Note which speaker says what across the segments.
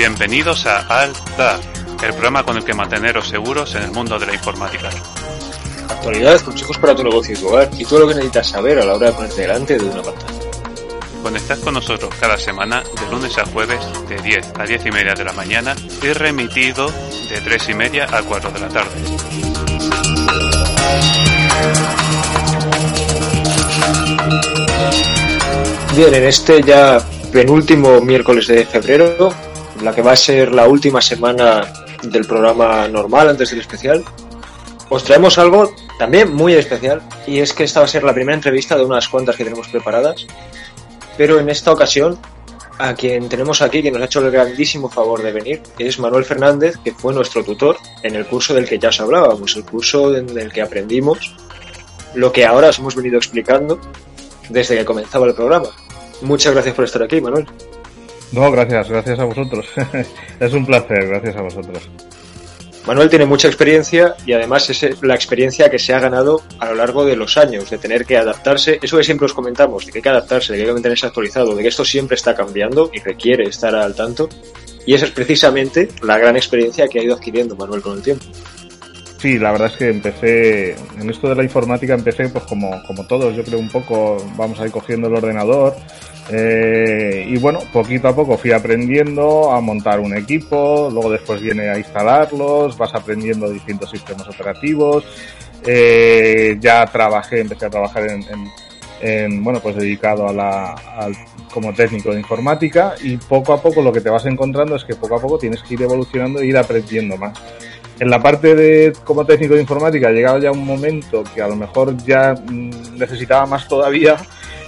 Speaker 1: Bienvenidos a Alta, el programa con el que manteneros seguros en el mundo de la informática.
Speaker 2: Actualidad, consejos para tu negocio y tu hogar y todo lo que necesitas saber a la hora de ponerte delante de una pantalla.
Speaker 1: Conectad con nosotros cada semana de lunes a jueves de 10 a 10 y media de la mañana y remitido de 3 y media a 4 de la tarde.
Speaker 2: Bien, en este ya penúltimo miércoles de febrero, la que va a ser la última semana del programa normal antes del especial, os traemos algo también muy especial y es que esta va a ser la primera entrevista de unas cuantas que tenemos preparadas pero en esta ocasión a quien tenemos aquí, que nos ha hecho el grandísimo favor de venir, es Manuel Fernández, que fue nuestro tutor en el curso del que ya os hablábamos, el curso en el que aprendimos lo que ahora os hemos venido explicando desde que comenzaba el programa. Muchas gracias por estar aquí, Manuel.
Speaker 3: No, gracias, gracias a vosotros. es un placer, gracias a vosotros.
Speaker 2: Manuel tiene mucha experiencia y además es la experiencia que se ha ganado a lo largo de los años, de tener que adaptarse, eso que siempre os comentamos, de que hay que adaptarse, de que hay que mantenerse actualizado, de que esto siempre está cambiando y requiere estar al tanto. Y esa es precisamente la gran experiencia que ha ido adquiriendo Manuel con el tiempo.
Speaker 3: Sí, la verdad es que empecé, en esto de la informática empecé pues como, como todos, yo creo un poco, vamos a ir cogiendo el ordenador, eh, y bueno, poquito a poco fui aprendiendo a montar un equipo, luego después viene a instalarlos, vas aprendiendo distintos sistemas operativos. Eh, ya trabajé, empecé a trabajar en, en, bueno, pues dedicado a la, como técnico de informática y poco a poco lo que te vas encontrando es que poco a poco tienes que ir evolucionando e ir aprendiendo más. En la parte de como técnico de informática ha llegado ya un momento que a lo mejor ya mm, necesitaba más todavía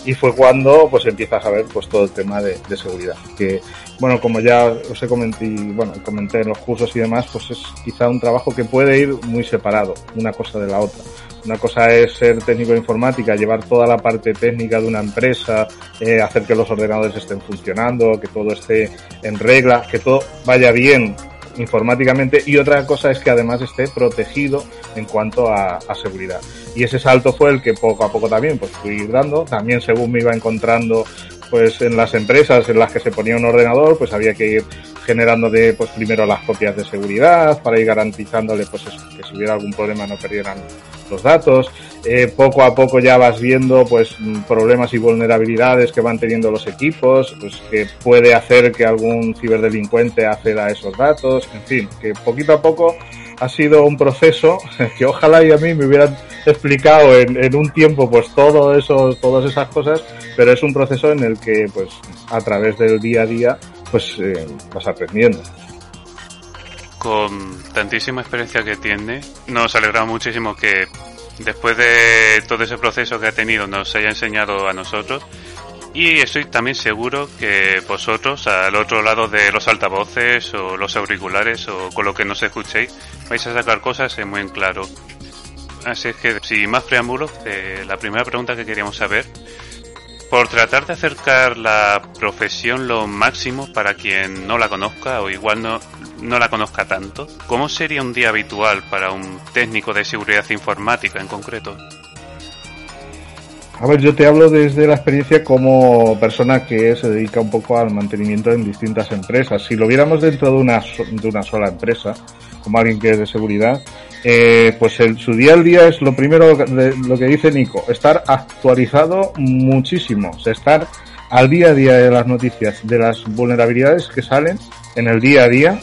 Speaker 3: y fue cuando pues empiezas a ver pues todo el tema de, seguridad. Que bueno como ya os he comenté bueno comenté en los cursos y demás pues es quizá un trabajo que puede ir muy separado una cosa de la otra. Una cosa es ser técnico de informática, llevar toda la parte técnica de una empresa, eh, hacer que los ordenadores estén funcionando, que todo esté en regla, que todo vaya bien informáticamente y otra cosa es que además esté protegido en cuanto a, seguridad. Y ese salto fue el que poco a poco también pues fui dando, también según me iba encontrando pues en las empresas en las que se ponía un ordenador, pues había que ir generando de pues primero las copias de seguridad para ir garantizándole pues que si hubiera algún problema no perdieran los datos. Eh, poco a poco ya vas viendo pues problemas y vulnerabilidades que van teniendo los equipos, pues que puede hacer que algún ciberdelincuente acceda a esos datos, en fin, que poquito a poco ha sido un proceso que ojalá y a mí me hubieran explicado en, un tiempo pues todo eso, todas esas cosas, pero es un proceso en el que pues a través del día a día pues eh, vas aprendiendo.
Speaker 1: Con tantísima experiencia que tiene, nos alegra muchísimo que después de todo ese proceso que ha tenido nos haya enseñado a nosotros y estoy también seguro que vosotros, al otro lado de los altavoces o los auriculares o con lo que nos escuchéis, vais a sacar cosas muy en claro. Así es que, sin más preámbulos, eh, la primera pregunta que queríamos saber, por tratar de acercar la profesión lo máximo para quien no la conozca o igual no, no la conozca tanto, ¿cómo sería un día habitual para un técnico de seguridad informática en concreto?
Speaker 3: A ver, yo te hablo desde la experiencia como persona que se dedica un poco al mantenimiento en distintas empresas. Si lo viéramos dentro de una, de una sola empresa, como alguien que es de seguridad, eh, pues el, su día al día es lo primero de, lo que dice Nico, estar actualizado muchísimo, estar al día a día de las noticias, de las vulnerabilidades que salen en el día a día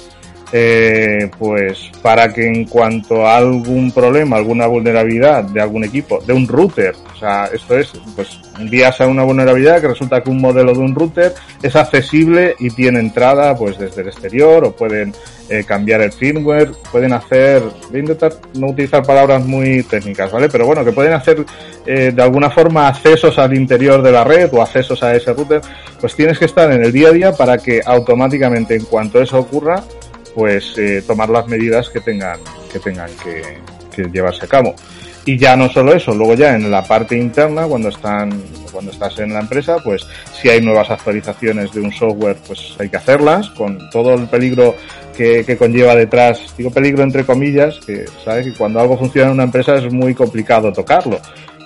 Speaker 3: eh, pues para que en cuanto a algún problema, alguna vulnerabilidad de algún equipo, de un router, o sea, esto es, pues envías a una vulnerabilidad que resulta que un modelo de un router es accesible y tiene entrada pues desde el exterior o pueden eh, cambiar el firmware, pueden hacer, voy a intentar no utilizar palabras muy técnicas, ¿vale? Pero bueno, que pueden hacer eh, de alguna forma accesos al interior de la red o accesos a ese router, pues tienes que estar en el día a día para que automáticamente en cuanto eso ocurra, pues eh, tomar las medidas que tengan que tengan que, llevarse a cabo. Y ya no solo eso luego ya en la parte interna cuando están cuando estás en la empresa pues si hay nuevas actualizaciones de un software pues hay que hacerlas con todo el peligro que, que conlleva detrás. Digo peligro entre comillas que sabes que cuando algo funciona en una empresa es muy complicado tocarlo.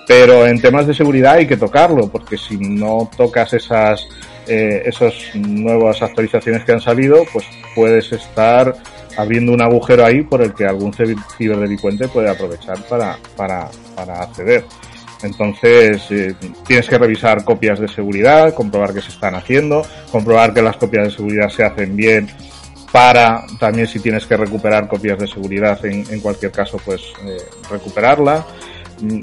Speaker 3: Pero en temas de seguridad hay que tocarlo porque si no tocas esas eh, esas nuevas actualizaciones que han salido, pues puedes estar abriendo un agujero ahí por el que algún ciberdelincuente puede aprovechar para, para, para acceder. Entonces, eh, tienes que revisar copias de seguridad, comprobar que se están haciendo, comprobar que las copias de seguridad se hacen bien para también si tienes que recuperar copias de seguridad en, cualquier caso, pues eh, recuperarla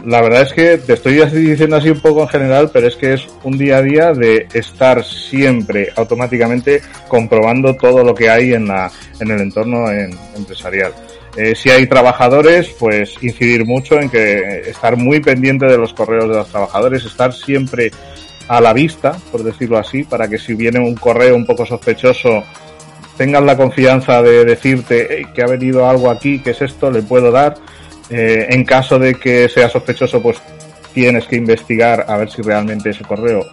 Speaker 3: la verdad es que te estoy diciendo así un poco en general, pero es que es un día a día de estar siempre automáticamente comprobando todo lo que hay en, la, en el entorno empresarial. Eh, si hay trabajadores, pues incidir mucho en que estar muy pendiente de los correos de los trabajadores, estar siempre a la vista, por decirlo así, para que si viene un correo un poco sospechoso, tengan la confianza de decirte que ha venido algo aquí, que es esto, le puedo dar eh, en caso de que sea sospechoso, pues tienes que investigar a ver si realmente ese correo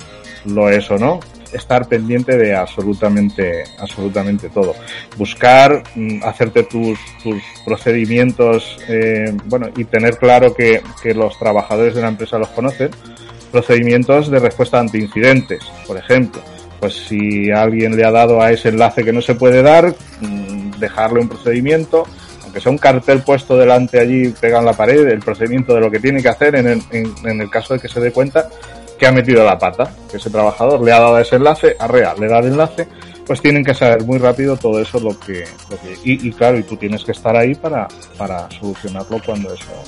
Speaker 3: lo es o no. Estar pendiente de absolutamente, absolutamente todo. Buscar, mm, hacerte tus, tus procedimientos, eh, bueno, y tener claro que, que los trabajadores de la empresa los conocen. Procedimientos de respuesta ante incidentes, por ejemplo. Pues si alguien le ha dado a ese enlace que no se puede dar, mm, dejarle un procedimiento, aunque sea un cartel puesto delante allí, pega en la pared, el procedimiento de lo que tiene que hacer en el, en, el caso de que se dé cuenta que ha metido la pata, que ese trabajador le ha dado ese enlace, arrea, le da el enlace, pues tienen que saber muy rápido todo eso lo que, lo que y, claro, y tú tienes que estar ahí para, para solucionarlo cuando eso,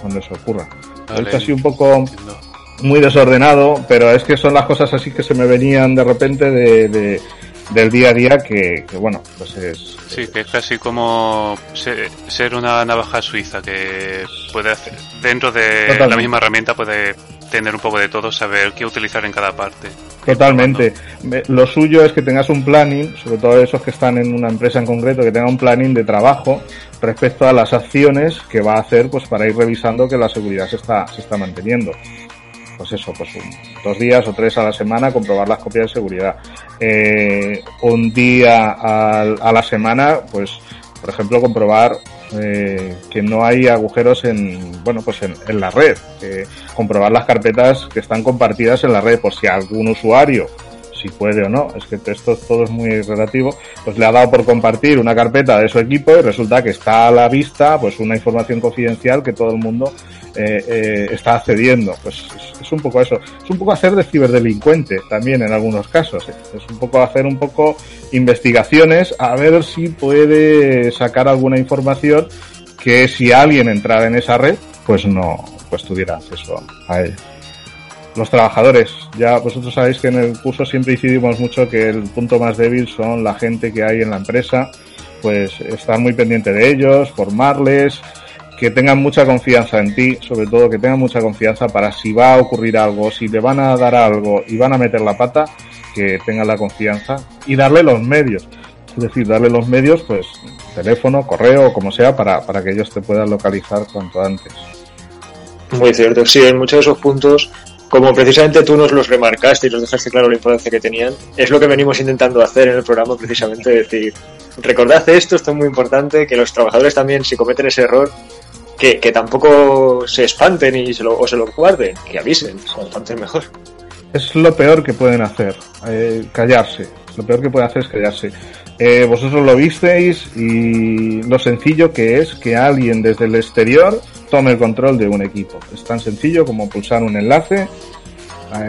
Speaker 3: cuando eso ocurra. Vale. así un poco muy desordenado, pero es que son las cosas así que se me venían de repente de del día a día que, bueno, pues es...
Speaker 1: Sí, que es casi como ser una navaja suiza que puede hacer, dentro de la misma herramienta puede tener un poco de todo, saber qué utilizar en cada parte.
Speaker 3: Totalmente. Lo suyo es que tengas un planning, sobre todo esos que están en una empresa en concreto, que tenga un planning de trabajo respecto a las acciones que va a hacer pues para ir revisando que la seguridad se está, se está manteniendo pues eso, pues dos días o tres a la semana comprobar las copias de seguridad. Eh, un día a, la semana, pues, por ejemplo, comprobar eh, que no hay agujeros en, bueno, pues en, la red. comprobar las carpetas que están compartidas en la red por si algún usuario si puede o no, es que esto todo es muy relativo, pues le ha dado por compartir una carpeta de su equipo y resulta que está a la vista pues una información confidencial que todo el mundo eh, eh, está accediendo. Pues es, un poco eso, es un poco hacer de ciberdelincuente también en algunos casos, ¿eh? es un poco hacer un poco investigaciones a ver si puede sacar alguna información que si alguien entrara en esa red pues no pues tuviera acceso a ella los trabajadores. Ya vosotros sabéis que en el curso siempre decidimos mucho que el punto más débil son la gente que hay en la empresa, pues estar muy pendiente de ellos, formarles, que tengan mucha confianza en ti, sobre todo que tengan mucha confianza para si va a ocurrir algo, si le van a dar algo y van a meter la pata, que tengan la confianza y darle los medios. Es decir, darle los medios, pues teléfono, correo como sea, para, para que ellos te puedan localizar cuanto antes.
Speaker 2: Muy cierto, sí, en muchos de esos puntos como precisamente tú nos los remarcaste y nos dejaste claro la importancia que tenían, es lo que venimos intentando hacer en el programa, precisamente decir, recordad esto, esto es muy importante, que los trabajadores también, si cometen ese error, que, tampoco se espanten y se lo, o se lo guarden, que avisen, cuanto mejor.
Speaker 3: Es lo peor que pueden hacer, eh, callarse. Lo peor que pueden hacer es callarse. Eh, vosotros lo visteis y lo sencillo que es que alguien desde el exterior tome el control de un equipo. Es tan sencillo como pulsar un enlace,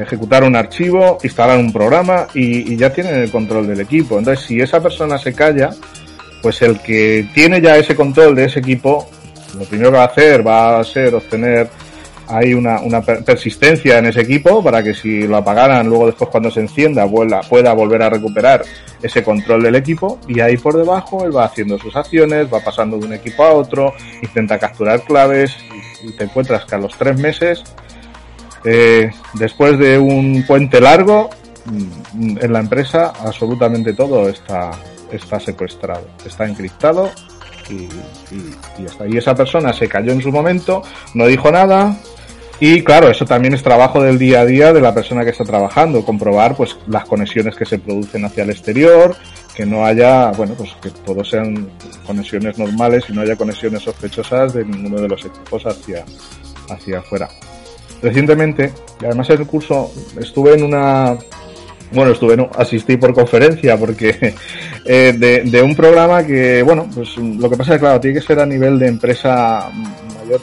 Speaker 3: ejecutar un archivo, instalar un programa y, ya tienen el control del equipo. Entonces, si esa persona se calla, pues el que tiene ya ese control de ese equipo, lo primero que va a hacer va a ser obtener hay una, persistencia en ese equipo para que si lo apagaran luego después cuando se encienda vuela, pueda volver a recuperar ese control del equipo y ahí por debajo él va haciendo sus acciones, va pasando de un equipo a otro, intenta capturar claves y te encuentras que a los tres meses, eh, después de un puente largo, mm, en la empresa absolutamente todo está, está secuestrado, está encriptado y, y, y esa persona se cayó en su momento, no dijo nada, y claro, eso también es trabajo del día a día de la persona que está trabajando, comprobar pues las conexiones que se producen hacia el exterior, que no haya, bueno, pues que todos sean conexiones normales y no haya conexiones sospechosas de ninguno de los equipos hacia, hacia afuera. Recientemente, y además en el curso estuve en una, bueno, estuve, no, asistí por conferencia porque eh, de, un programa que, bueno, pues lo que pasa es que, claro, tiene que ser a nivel de empresa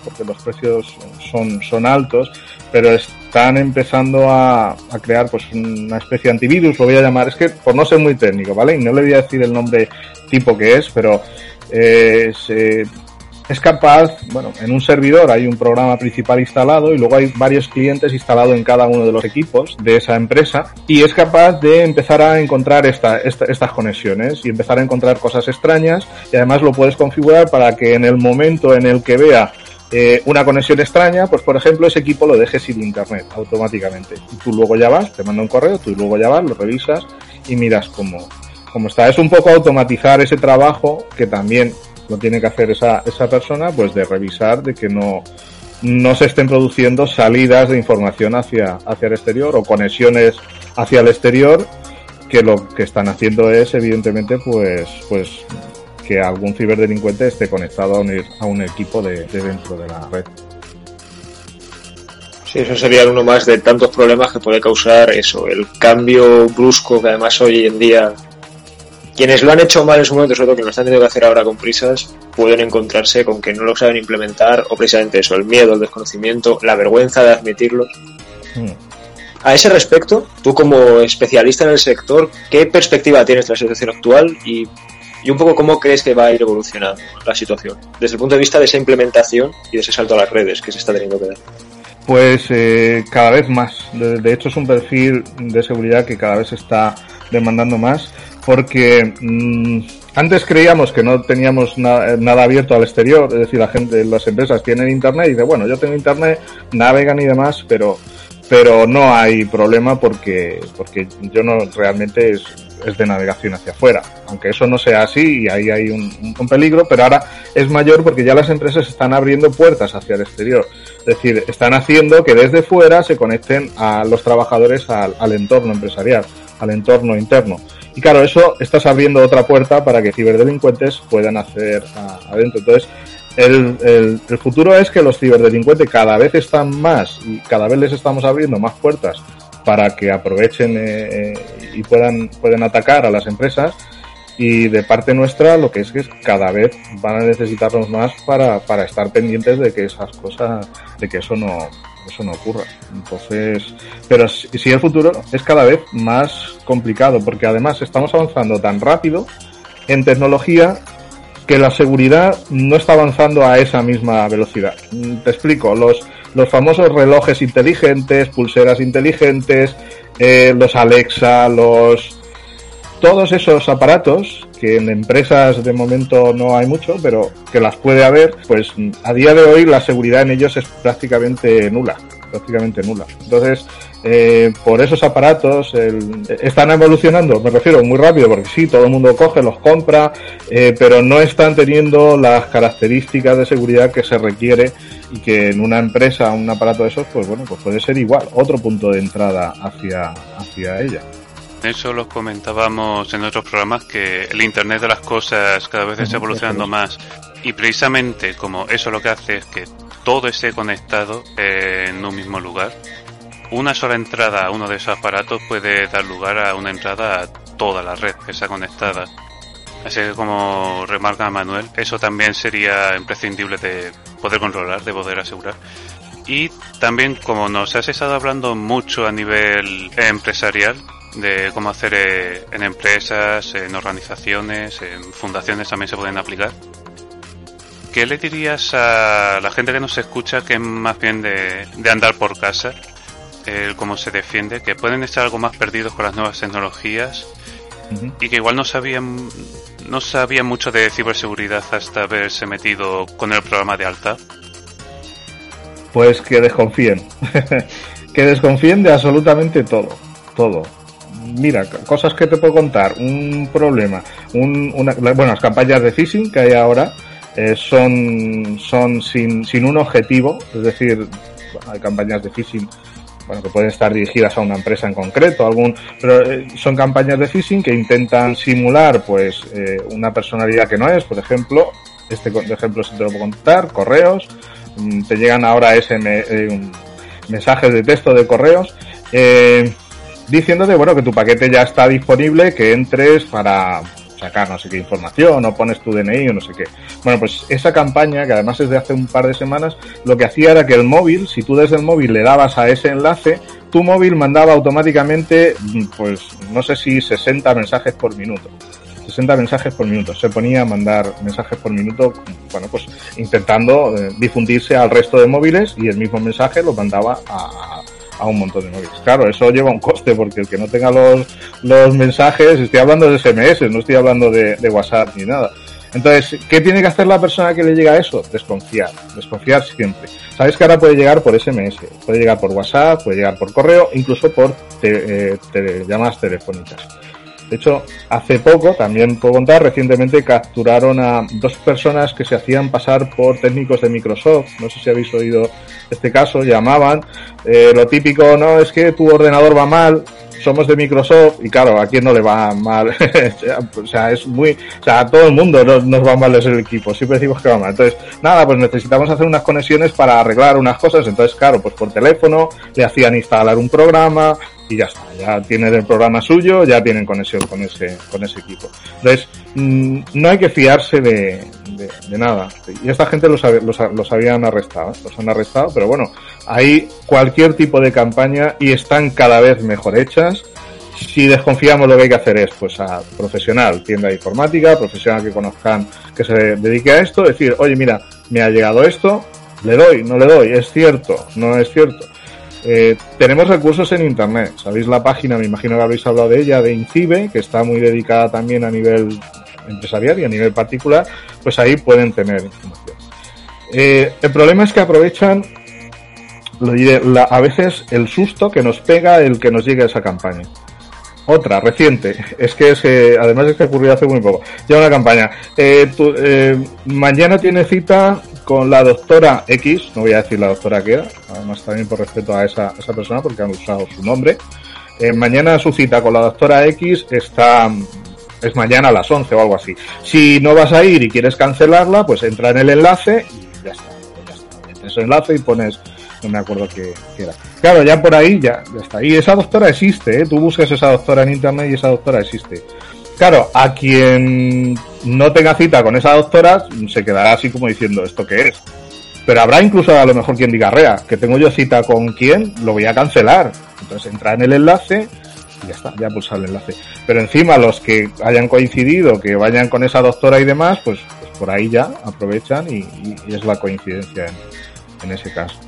Speaker 3: porque los precios son, son altos, pero están empezando a, a, crear pues una especie de antivirus, lo voy a llamar, es que por no ser muy técnico, ¿vale? Y no le voy a decir el nombre tipo que es, pero eh, se, es capaz, bueno, en un servidor hay un programa principal instalado y luego hay varios clientes instalados en cada uno de los equipos de esa empresa y es capaz de empezar a encontrar esta, esta, estas conexiones y empezar a encontrar cosas extrañas y además lo puedes configurar para que en el momento en el que vea eh, una conexión extraña, pues por ejemplo ese equipo lo dejes sin internet automáticamente. Y tú luego ya vas, te manda un correo, tú luego ya vas, lo revisas y miras cómo, cómo está. Es un poco automatizar ese trabajo que también lo tiene que hacer esa, esa persona, pues de revisar de que no, no se estén produciendo salidas de información hacia, hacia el exterior o conexiones hacia el exterior que lo que están haciendo es evidentemente pues pues que algún ciberdelincuente esté conectado a un, a un equipo de, de, dentro de la red.
Speaker 2: Sí, eso sería uno más de tantos problemas que puede causar eso, el cambio brusco que además hoy en día quienes lo han hecho mal en su momento, sobre todo que lo están teniendo que hacer ahora con prisas, pueden encontrarse con que no lo saben implementar o precisamente eso, el miedo, el desconocimiento, la vergüenza de admitirlo. Mm. A ese respecto, tú como especialista en el sector, ¿qué perspectiva tienes de la situación actual y y un poco cómo crees que va a ir evolucionando la situación desde el punto de vista de esa implementación y de ese salto a las redes que se está teniendo que dar.
Speaker 3: Pues eh, cada vez más. De, de, hecho es un perfil de seguridad que cada vez está demandando más porque mmm, antes creíamos que no teníamos na nada abierto al exterior, es decir, la gente, las empresas tienen internet y dice, bueno, yo tengo internet, navegan y demás, pero pero no hay problema porque porque yo no realmente es es de navegación hacia afuera. Aunque eso no sea así y ahí hay un, peligro, pero ahora es mayor porque ya las empresas están abriendo puertas hacia el exterior. Es decir, están haciendo que desde fuera se conecten a los trabajadores al entorno empresarial, al entorno interno. Y claro, eso estás abriendo otra puerta para que ciberdelincuentes puedan hacer a, adentro. Entonces, el, el, futuro es que los ciberdelincuentes cada vez están más y cada vez les estamos abriendo más puertas para que aprovechen eh, y puedan, pueden atacar a las empresas. Y de parte nuestra, lo que es que cada vez van a necesitarnos más para, para estar pendientes de que esas cosas, de que eso no, eso no ocurra. Entonces, pero si el futuro es cada vez más complicado, porque además estamos avanzando tan rápido en tecnología que la seguridad no está avanzando a esa misma velocidad. Te explico, los, los famosos relojes inteligentes, pulseras inteligentes, eh, los Alexa, los todos esos aparatos que en empresas de momento no hay mucho, pero que las puede haber, pues a día de hoy la seguridad en ellos es prácticamente nula, prácticamente nula. Entonces, eh, por esos aparatos están evolucionando, me refiero muy rápido, porque sí, todo el mundo coge, los compra, eh, pero no están teniendo las características de seguridad que se requiere y que en una empresa, un aparato de esos, pues bueno, pues puede ser igual, otro punto de entrada hacia, hacia ella.
Speaker 1: Eso lo comentábamos en otros programas que el Internet de las cosas cada vez está evolucionando más y precisamente como eso lo que hace es que todo esté conectado en un mismo lugar. Una sola entrada a uno de esos aparatos puede dar lugar a una entrada a toda la red que está conectada. Así que como remarca Manuel, eso también sería imprescindible de poder controlar, de poder asegurar. Y también como nos has estado hablando mucho a nivel empresarial, de cómo hacer eh, en empresas, en organizaciones, en fundaciones también se pueden aplicar. ¿Qué le dirías a la gente que nos escucha que es más bien de, andar por casa? El cómo se defiende, que pueden estar algo más perdidos con las nuevas tecnologías y que igual no sabían no sabían mucho de ciberseguridad hasta haberse metido con el programa de alta.
Speaker 3: Pues que desconfíen. que desconfíen de absolutamente todo. Todo. Mira, cosas que te puedo contar. Un problema. Un, una, bueno, las campañas de phishing que hay ahora eh, son, son sin, sin un objetivo. Es decir, hay campañas de phishing bueno, que pueden estar dirigidas a una empresa en concreto, algún, pero eh, son campañas de phishing que intentan simular, pues, eh, una personalidad que no es, por ejemplo, este ejemplo se te lo puedo contar, correos, mm, te llegan ahora ese mensajes de texto de correos diciéndote bueno que tu paquete ya está disponible que entres para sacar no sé qué información o pones tu DNI o no sé qué. Bueno, pues esa campaña, que además es de hace un par de semanas, lo que hacía era que el móvil, si tú desde el móvil le dabas a ese enlace, tu móvil mandaba automáticamente, pues no sé si 60 mensajes por minuto. 60 mensajes por minuto. Se ponía a mandar mensajes por minuto, bueno, pues intentando eh, difundirse al resto de móviles y el mismo mensaje lo mandaba a, a un montón de móviles. Claro, eso lleva un coste porque el que no tenga los, los mensajes, estoy hablando de SMS, no estoy hablando de, de WhatsApp ni nada. Entonces, ¿qué tiene que hacer la persona que le llega a eso? Desconfiar, desconfiar siempre. Sabes que ahora puede llegar por SMS, puede llegar por WhatsApp, puede llegar por correo, incluso por te, eh, llamadas telefónicas. De hecho, hace poco, también puedo contar, recientemente capturaron a dos personas que se hacían pasar por técnicos de Microsoft. No sé si habéis oído este caso. Llamaban, eh, lo típico, no, es que tu ordenador va mal, somos de Microsoft y claro, a quién no le va mal. o sea, es muy, o sea, a todo el mundo nos, nos va mal el equipo, siempre decimos que va mal. Entonces, nada, pues necesitamos hacer unas conexiones para arreglar unas cosas. Entonces, claro, pues por teléfono le hacían instalar un programa, y ya está, ya tienen el programa suyo, ya tienen conexión con ese, con ese equipo. Entonces, mm, no hay que fiarse de, de, nada. Y esta gente los, los, los, habían arrestado, los han arrestado, pero bueno, hay cualquier tipo de campaña y están cada vez mejor hechas. Si desconfiamos lo que hay que hacer es, pues a profesional, tienda informática, profesional que conozcan, que se dedique a esto, decir, oye mira, me ha llegado esto, le doy, no le doy, es cierto, no es cierto eh, tenemos recursos en Internet. Sabéis la página, me imagino que habéis hablado de ella, de INCIBE, que está muy dedicada también a nivel empresarial y a nivel particular, pues ahí pueden tener información. Eh, el problema es que aprovechan a veces el susto que nos pega el que nos llegue a esa campaña. Otra, reciente, es que es, además es que ocurrió hace muy poco. Ya una campaña. Eh, mañana tiene cita con la doctora X, no voy a decir la doctora que era, además también por respeto a esa, esa persona porque han usado su nombre. Eh, mañana su cita con la doctora X está, es mañana a las 11 o algo así. Si no vas a ir y quieres cancelarla, pues entra en el enlace y ya está. Ya está. El enlace y pones, no me acuerdo qué, era. Claro, ya por ahí ya, está. Y esa doctora existe, ¿eh? tú buscas esa doctora en internet y esa doctora existe. Claro, a quien no tenga cita con esa doctora se quedará así como diciendo esto qué es. Pero habrá incluso a lo mejor quien diga, rea, que tengo yo cita con quién, lo voy a cancelar. Entonces entra en el enlace y ya está, ya pulsa el enlace. Pero encima los que hayan coincidido, que vayan con esa doctora y demás, pues, pues por ahí ya aprovechan y, es la coincidencia en ese caso.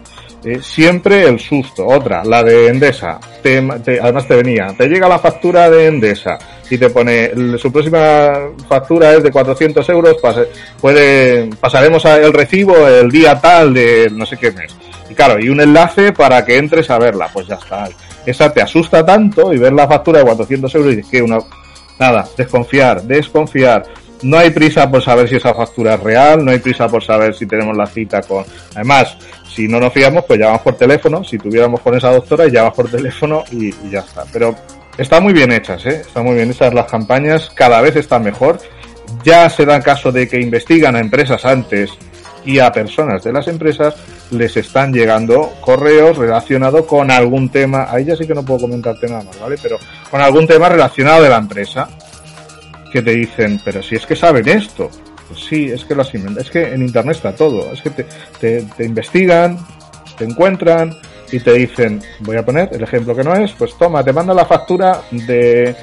Speaker 3: Eh, siempre el susto. Otra, la de Endesa. además te venía, te llega la factura de Endesa y te pone, su próxima factura es de 400 euros, puede, pasaremos el recibo el día tal de no sé qué mes. Y claro, y un enlace para que entres a verla, pues ya está. Esa te asusta tanto y ver la factura de 400 euros y que uno, nada, desconfiar, desconfiar. No hay prisa por saber si esa factura es real, no hay prisa por saber si tenemos la cita con... Además, si no nos fiamos, pues llamamos por teléfono. Si tuviéramos con esa doctora, llamas por teléfono y, ya está. Pero está muy bien hechas, ¿eh? Están muy bien hechas las campañas, cada vez están mejor. Ya se da caso de que investigan a empresas antes y a personas de las empresas les están llegando correos relacionados con algún tema. Ahí ya sí que no puedo comentarte nada más, ¿vale? Pero con algún tema relacionado de la empresa que te dicen, pero si es que saben esto. Pues sí, es que las Es que en internet está todo. Es que te, te, investigan, te encuentran y te dicen, voy a poner el ejemplo que no es, pues toma, te mando la factura de,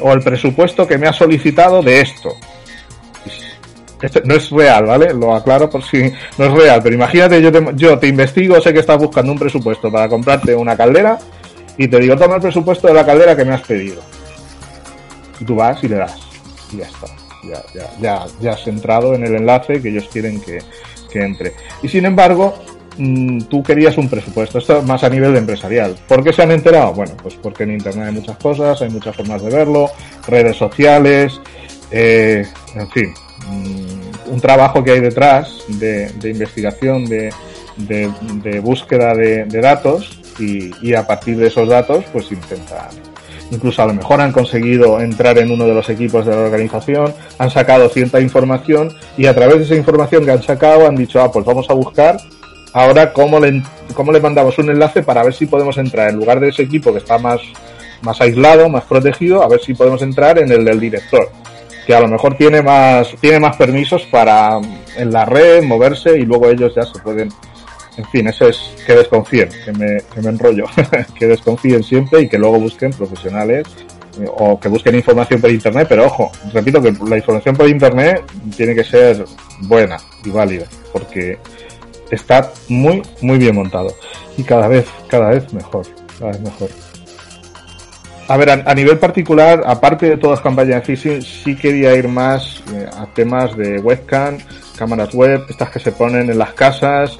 Speaker 3: o el presupuesto que me ha solicitado de esto. Esto no es real, ¿vale? Lo aclaro por si no es real, pero imagínate, yo te, yo te investigo, sé que estás buscando un presupuesto para comprarte una caldera y te digo, toma el presupuesto de la caldera que me has pedido. Y tú vas y le das. Y ya está. Ya, ya, ya, has entrado en el enlace que ellos quieren que, que entre. Y sin embargo, mm, tú querías un presupuesto, esto más a nivel de empresarial. ¿Por qué se han enterado? Bueno, pues porque en Internet hay muchas cosas, hay muchas formas de verlo, redes sociales, eh, en fin, mm, un trabajo que hay detrás de, investigación, de, de, búsqueda de, datos y, a partir de esos datos pues intentan incluso a lo mejor han conseguido entrar en uno de los equipos de la organización, han sacado cierta información y a través de esa información que han sacado han dicho, ah, pues vamos a buscar ahora cómo le, cómo mandamos un enlace para ver si podemos entrar en lugar de ese equipo que está más, más aislado, más protegido, a ver si podemos entrar en el del director que a lo mejor tiene más tiene más permisos para en la red moverse y luego ellos ya se pueden en fin, eso es que desconfíen, que me, que me enrollo, que desconfíen siempre y que luego busquen profesionales o que busquen información por internet, pero ojo, repito que la información por internet tiene que ser buena y válida, porque está muy, muy bien montado y cada vez, cada vez mejor, cada vez mejor. A ver, a, nivel particular, aparte de todas las campañas de phishing, sí quería ir más eh, a temas de webcam, cámaras web, estas que se ponen en las casas,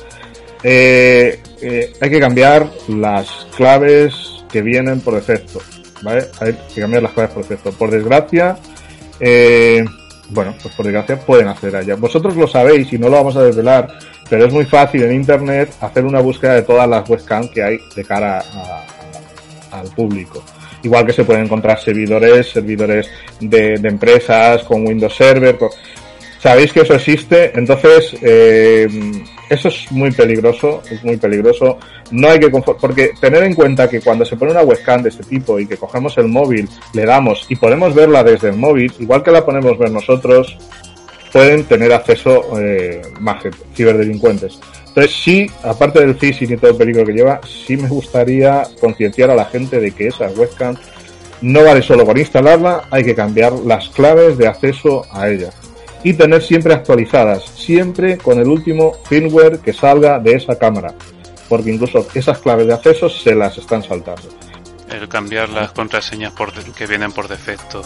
Speaker 3: eh, eh, hay que cambiar las claves que vienen por defecto. ¿Vale? Hay que cambiar las claves por defecto. Por desgracia, eh, bueno, pues por desgracia pueden hacer allá. Vosotros lo sabéis y no lo vamos a desvelar, pero es muy fácil en internet hacer una búsqueda de todas las webcams que hay de cara al público. Igual que se pueden encontrar servidores, servidores de, empresas con Windows Server. Sabéis que eso existe, entonces eh, eso es muy peligroso, es muy peligroso. No hay que porque tener en cuenta que cuando se pone una webcam de este tipo y que cogemos el móvil, le damos y podemos verla desde el móvil, igual que la ponemos ver nosotros, pueden tener acceso eh, más ciberdelincuentes. Entonces sí, aparte del phishing y todo el peligro que lleva, sí me gustaría concienciar a la gente de que esa webcam no vale solo con instalarla, hay que cambiar las claves de acceso a ella y tener siempre actualizadas, siempre con el último firmware que salga de esa cámara, porque incluso esas claves de acceso se las están saltando.
Speaker 1: El cambiar las contraseñas por que vienen por defecto.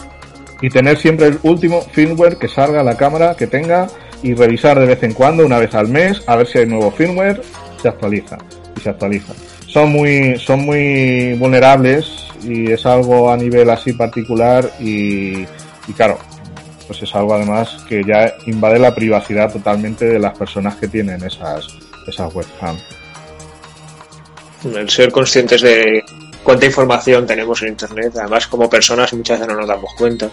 Speaker 3: Y tener siempre el último firmware que salga la cámara que tenga y revisar de vez en cuando, una vez al mes, a ver si hay nuevo firmware, se actualiza y se actualiza. Son muy, son muy vulnerables y es algo a nivel así particular y, y claro, pues es algo además que ya invade la privacidad totalmente de las personas que tienen esas, esas webcams.
Speaker 2: El ser conscientes de cuánta información tenemos en Internet, además como personas muchas veces no nos damos cuenta.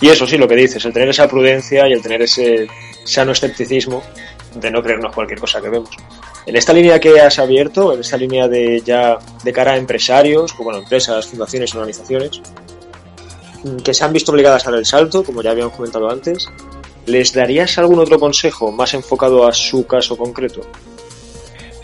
Speaker 2: Y eso sí, lo que dices, el tener esa prudencia y el tener ese sano escepticismo de no creernos cualquier cosa que vemos. En esta línea que has abierto, en esta línea de ya de cara a empresarios, como bueno, empresas, fundaciones, organizaciones, que se han visto obligadas a dar el salto, como ya habíamos comentado antes, ¿les darías algún otro consejo más enfocado a su caso concreto?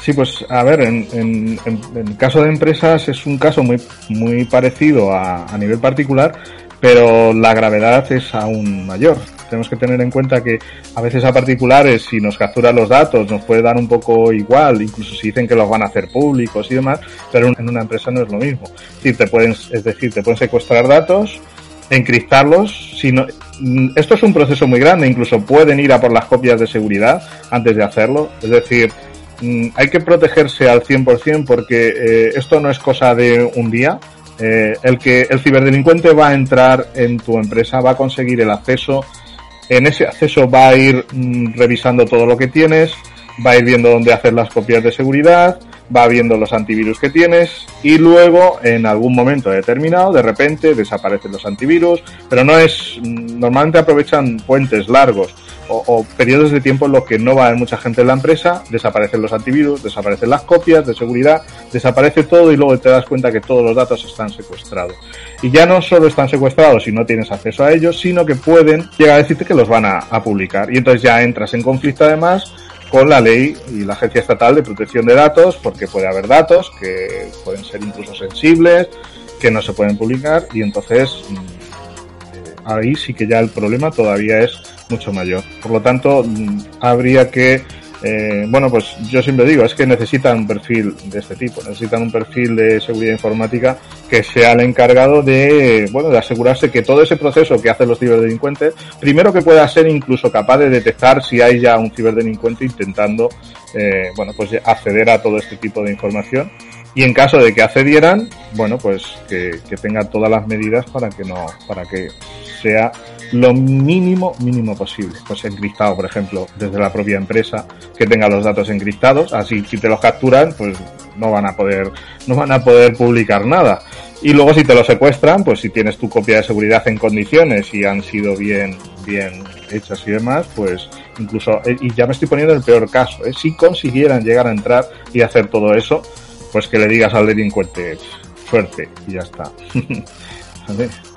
Speaker 3: Sí, pues a ver, en, el caso de empresas es un caso muy, muy parecido a, a nivel particular, pero la gravedad es aún mayor. Tenemos que tener en cuenta que a veces a particulares, si nos capturan los datos, nos puede dar un poco igual, incluso si dicen que los van a hacer públicos y demás, pero en una empresa no es lo mismo. Sí, te pueden, es decir, te pueden secuestrar datos, encriptarlos. sino mm, esto es un proceso muy grande, incluso pueden ir a por las copias de seguridad antes de hacerlo. Es decir, mm, hay que protegerse al 100% porque eh, esto no es cosa de un día. Eh, el que el ciberdelincuente va a entrar en tu empresa, va a conseguir el acceso. En ese acceso va a ir mm, revisando todo lo que tienes, va a ir viendo dónde hacer las copias de seguridad, va viendo los antivirus que tienes y luego en algún momento determinado de repente desaparecen los antivirus, pero no es, normalmente aprovechan puentes largos o, periodos de tiempo en los que no va a haber mucha gente en la empresa, desaparecen los antivirus, desaparecen las copias de seguridad, desaparece todo y luego te das cuenta que todos los datos están secuestrados. Y ya no solo están secuestrados si no tienes acceso a ellos, sino que pueden llegar a decirte que los van a, a publicar. Y entonces ya entras en conflicto además con la ley y la Agencia Estatal de Protección de Datos, porque puede haber datos que pueden ser incluso sensibles, que no se pueden publicar, y entonces mm, eh, ahí sí que ya el problema todavía es mucho mayor. Por lo tanto, mm, habría que eh, bueno, pues yo siempre digo, es que necesitan un perfil de este tipo, necesitan un perfil de seguridad informática que sea el encargado de, bueno, de asegurarse que todo ese proceso que hacen los ciberdelincuentes, primero que pueda ser incluso capaz de detectar si hay ya un ciberdelincuente intentando, eh, bueno, pues acceder a todo este tipo de información. Y en caso de que accedieran, bueno, pues que, que tenga todas las medidas para que no, para que sea lo mínimo, mínimo posible. Pues encriptado, por ejemplo, desde la propia empresa que tenga los datos encriptados, así si te los capturan, pues no van a poder, no van a poder publicar nada. Y luego si te lo secuestran, pues si tienes tu copia de seguridad en condiciones y han sido bien, bien hechas y demás, pues incluso, eh, y ya me estoy poniendo en el peor caso, ¿eh? si consiguieran llegar a entrar y hacer todo eso, pues que le digas al delincuente, suerte, y ya está.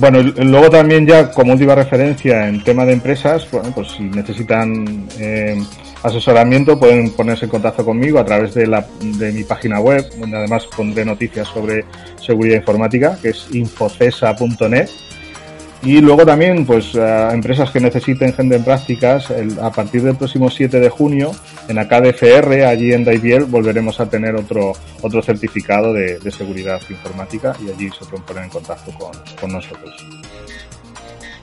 Speaker 3: Bueno, luego también ya como última referencia en tema de empresas, bueno, pues si necesitan eh, asesoramiento pueden ponerse en contacto conmigo a través de, la, de mi página web, donde además pondré noticias sobre seguridad informática, que es infocesa.net y luego también, pues, a empresas que necesiten gente en prácticas, a partir del próximo 7 de junio, en AKDFR, allí en Daibiel, volveremos a tener otro, otro certificado de, de seguridad informática y allí se pueden poner en contacto con, con nosotros.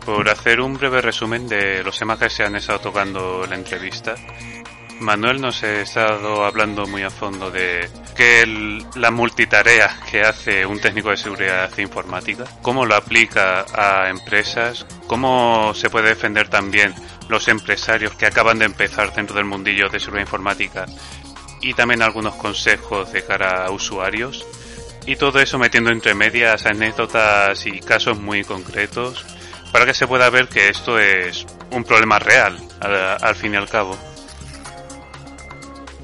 Speaker 1: Por hacer un breve resumen de los temas que se han estado tocando en la entrevista, Manuel nos ha estado hablando muy a fondo de que la multitarea que hace un técnico de seguridad informática, cómo lo aplica a empresas, cómo se puede defender también los empresarios que acaban de empezar dentro del mundillo de seguridad informática y también algunos consejos de cara a usuarios. Y todo eso metiendo entre medias anécdotas y casos muy concretos para que se pueda ver que esto es un problema real al fin y al cabo.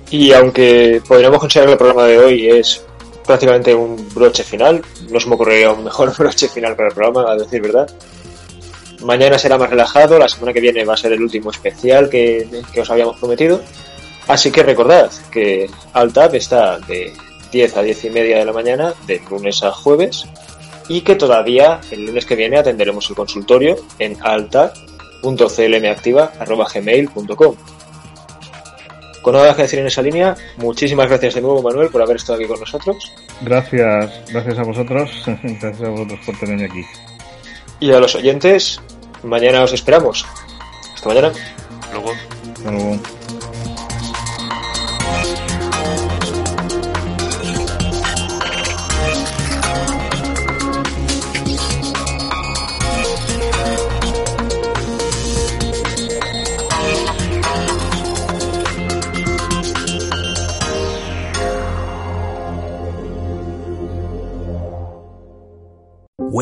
Speaker 2: Y aunque podríamos considerar que el programa de hoy es prácticamente un broche final, no se me ocurriría un mejor broche final para el programa, a decir verdad. Mañana será más relajado, la semana que viene va a ser el último especial que, os habíamos prometido. Así que recordad que Altab está de 10 a 10 y media de la mañana, de lunes a jueves, y que todavía el lunes que viene atenderemos el consultorio en alta.clmactiva.gmail.com. Con nada que decir en esa línea, muchísimas gracias de nuevo, Manuel, por haber estado aquí con nosotros.
Speaker 3: Gracias, gracias a vosotros, gracias a vosotros por tenerme aquí.
Speaker 2: Y a los oyentes, mañana os esperamos. Hasta mañana.
Speaker 1: Luego.
Speaker 3: Hasta luego.